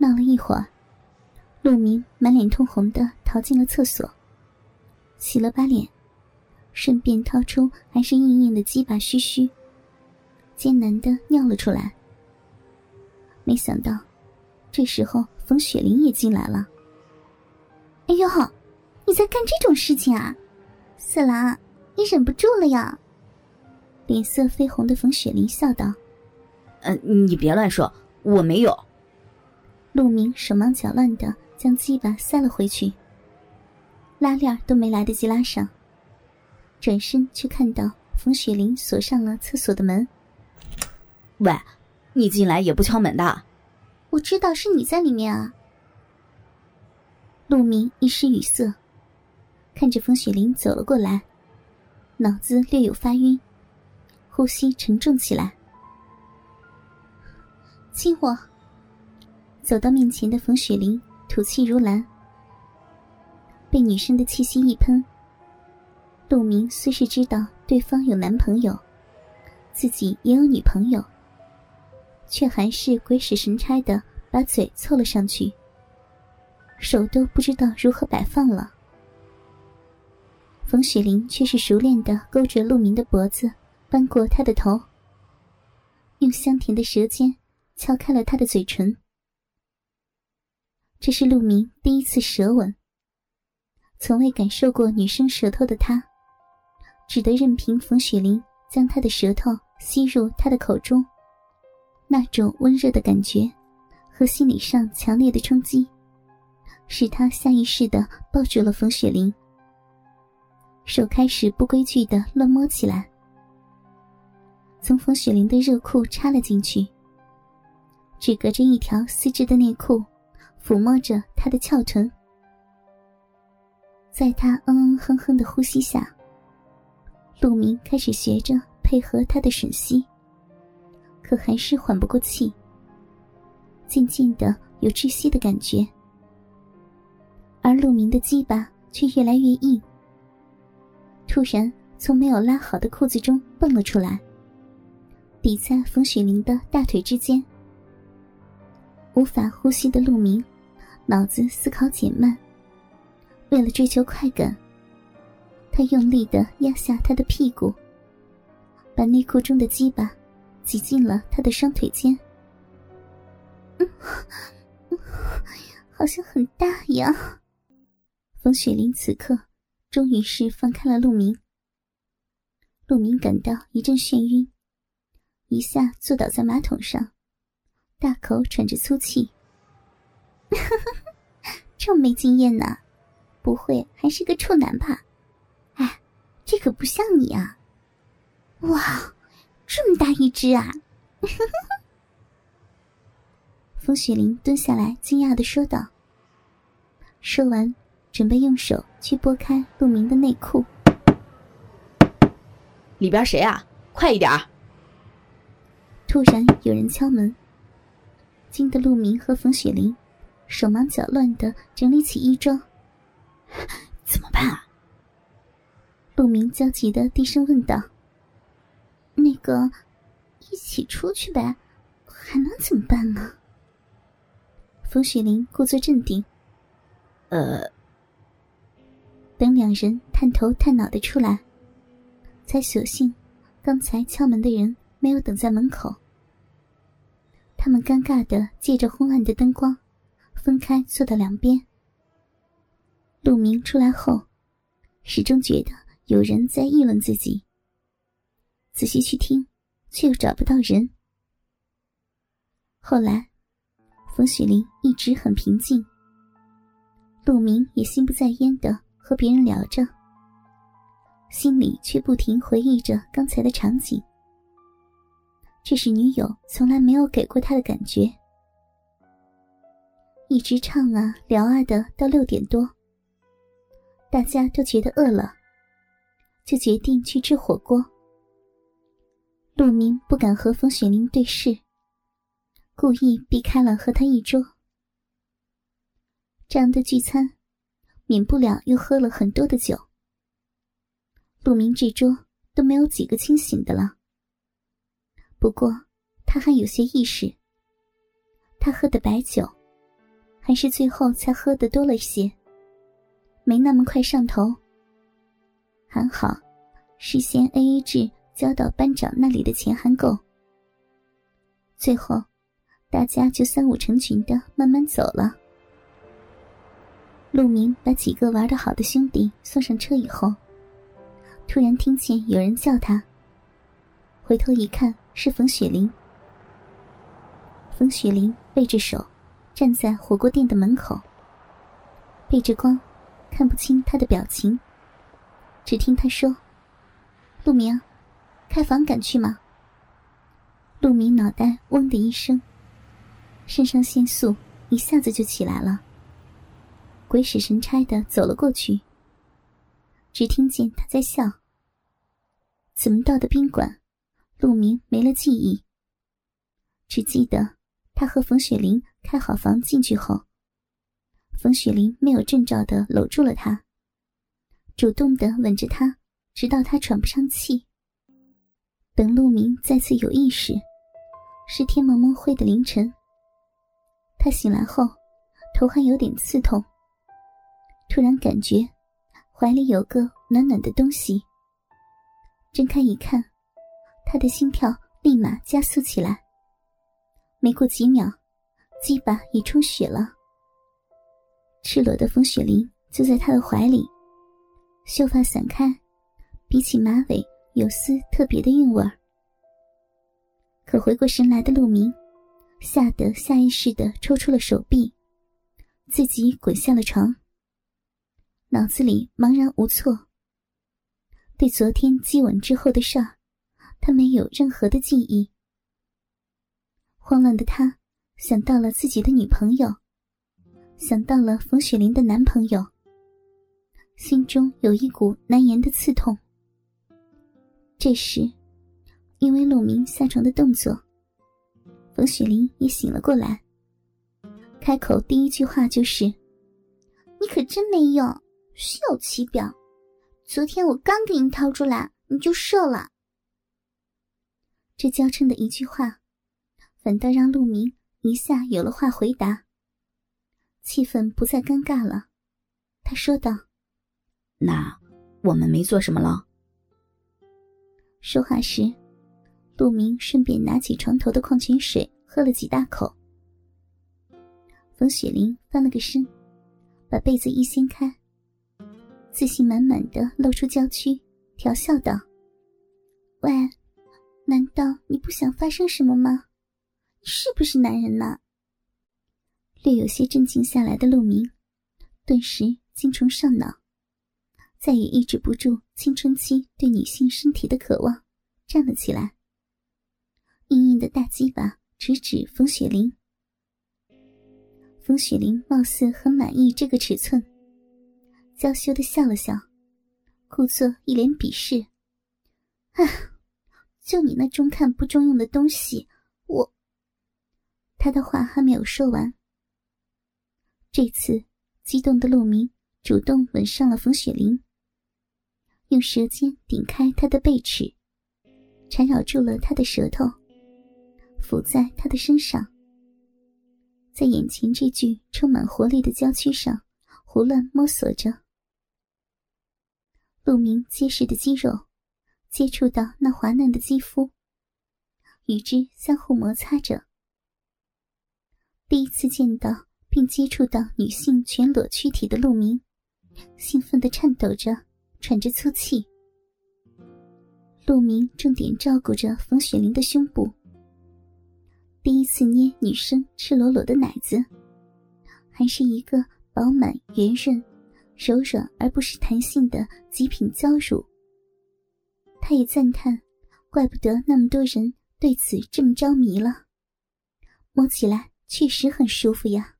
闹了一会儿，陆明满脸通红的逃进了厕所，洗了把脸，顺便掏出还是硬硬的鸡巴嘘嘘，艰难的尿了出来。没想到，这时候冯雪玲也进来了。哎呦，你在干这种事情啊，四郎，你忍不住了呀！脸色绯红的冯雪玲笑道：“嗯，你别乱说，我没有。”陆明手忙脚乱的将鸡巴塞了回去，拉链都没来得及拉上，转身却看到冯雪玲锁上了厕所的门。喂，你进来也不敲门的？我知道是你在里面啊。陆明一时语塞，看着冯雪玲走了过来，脑子略有发晕。呼吸沉重起来，亲我。走到面前的冯雪玲吐气如兰，被女生的气息一喷。陆明虽是知道对方有男朋友，自己也有女朋友，却还是鬼使神差的把嘴凑了上去，手都不知道如何摆放了。冯雪玲却是熟练的勾着陆明的脖子。翻过他的头，用香甜的舌尖敲开了他的嘴唇。这是陆明第一次舌吻。从未感受过女生舌头的他，只得任凭冯雪玲将他的舌头吸入他的口中。那种温热的感觉和心理上强烈的冲击，使他下意识的抱住了冯雪玲，手开始不规矩的乱摸起来。从冯雪玲的热裤插了进去，只隔着一条丝质的内裤，抚摸着她的翘臀。在她嗯嗯哼哼的呼吸下，陆明开始学着配合她的吮吸，可还是缓不过气。渐渐的有窒息的感觉，而陆明的鸡巴却越来越硬，突然从没有拉好的裤子中蹦了出来。抵在冯雪玲的大腿之间，无法呼吸的陆明，脑子思考减慢。为了追求快感，他用力的压下她的屁股，把内裤中的鸡巴挤进了她的双腿间。嗯，好像很大呀。冯雪玲此刻终于是放开了陆明，陆明感到一阵眩晕。一下坐倒在马桶上，大口喘着粗气。这么没经验呢，不会还是个处男吧？哎，这可不像你啊！哇，这么大一只啊！风雪玲蹲下来，惊讶的说道。说完，准备用手去拨开陆明的内裤。里边谁啊？快一点！突然有人敲门，惊得陆明和冯雪玲手忙脚乱的整理起衣装。怎么办啊？陆明焦急的低声问道：“那个，一起出去呗，还能怎么办呢？”冯雪玲故作镇定：“呃。”等两人探头探脑的出来，才索性刚才敲门的人。没有等在门口，他们尴尬的借着昏暗的灯光，分开坐到两边。陆明出来后，始终觉得有人在议论自己。仔细去听，却又找不到人。后来，冯雪玲一直很平静，陆明也心不在焉的和别人聊着，心里却不停回忆着刚才的场景。这是女友从来没有给过他的感觉。一直唱啊聊啊的，到六点多，大家都觉得饿了，就决定去吃火锅。陆明不敢和冯雪玲对视，故意避开了和他一桌。这样的聚餐，免不了又喝了很多的酒。陆明这桌都没有几个清醒的了。不过，他还有些意识。他喝的白酒，还是最后才喝的多了些，没那么快上头。还好，事先 A A 制交到班长那里的钱还够。最后，大家就三五成群的慢慢走了。陆明把几个玩的好的兄弟送上车以后，突然听见有人叫他。回头一看，是冯雪玲。冯雪玲背着手。站在火锅店的门口，背着光，看不清他的表情。只听他说：“陆明，开房敢去吗？”陆明脑袋嗡的一声，肾上腺素一下子就起来了，鬼使神差的走了过去。只听见他在笑。怎么到的宾馆？陆明没了记忆，只记得他和冯雪玲。开好房进去后，冯雪玲没有征兆的搂住了他，主动的吻着他，直到他喘不上气。等陆明再次有意识，是天蒙蒙灰的凌晨。他醒来后，头还有点刺痛，突然感觉怀里有个暖暖的东西。睁开一看，他的心跳立马加速起来。没过几秒。鸡巴也充血了，赤裸的风雪玲就在他的怀里，秀发散开，比起马尾有丝特别的韵味儿。可回过神来的陆明，吓得下意识的抽出了手臂，自己滚下了床，脑子里茫然无措。对昨天激吻之后的事儿，他没有任何的记忆，慌乱的他。想到了自己的女朋友，想到了冯雪玲的男朋友，心中有一股难言的刺痛。这时，因为陆明下床的动作，冯雪玲也醒了过来。开口第一句话就是：“你可真没用，虚有其表。昨天我刚给你掏出来，你就射了。”这娇嗔的一句话，反倒让陆明。一下有了话回答，气氛不再尴尬了。他说道：“那我们没做什么了。”说话时，陆明顺便拿起床头的矿泉水喝了几大口。冯雪玲翻了个身，把被子一掀开，自信满满的露出娇躯，调笑道：“喂，难道你不想发生什么吗？”是不是男人呢？略有些镇静下来的陆明，顿时精虫上脑，再也抑制不住青春期对女性身体的渴望，站了起来。硬硬的大鸡巴直指冯雪玲。冯雪玲貌似很满意这个尺寸，娇羞的笑了笑，故作一脸鄙视：“ 啊，就你那中看不中用的东西，……”他的话还没有说完，这次激动的陆明主动吻上了冯雪玲，用舌尖顶开她的背齿，缠绕住了她的舌头，伏在她的身上，在眼前这具充满活力的娇躯上胡乱摸索着。陆明结实的肌肉接触到那滑嫩的肌肤，与之相互摩擦着。第一次见到并接触到女性全裸躯体的陆明，兴奋的颤抖着，喘着粗气。陆明重点照顾着冯雪玲的胸部，第一次捏女生赤裸裸的奶子，还是一个饱满圆润、柔软而不失弹性的极品娇乳。他也赞叹，怪不得那么多人对此这么着迷了，摸起来。确实很舒服呀。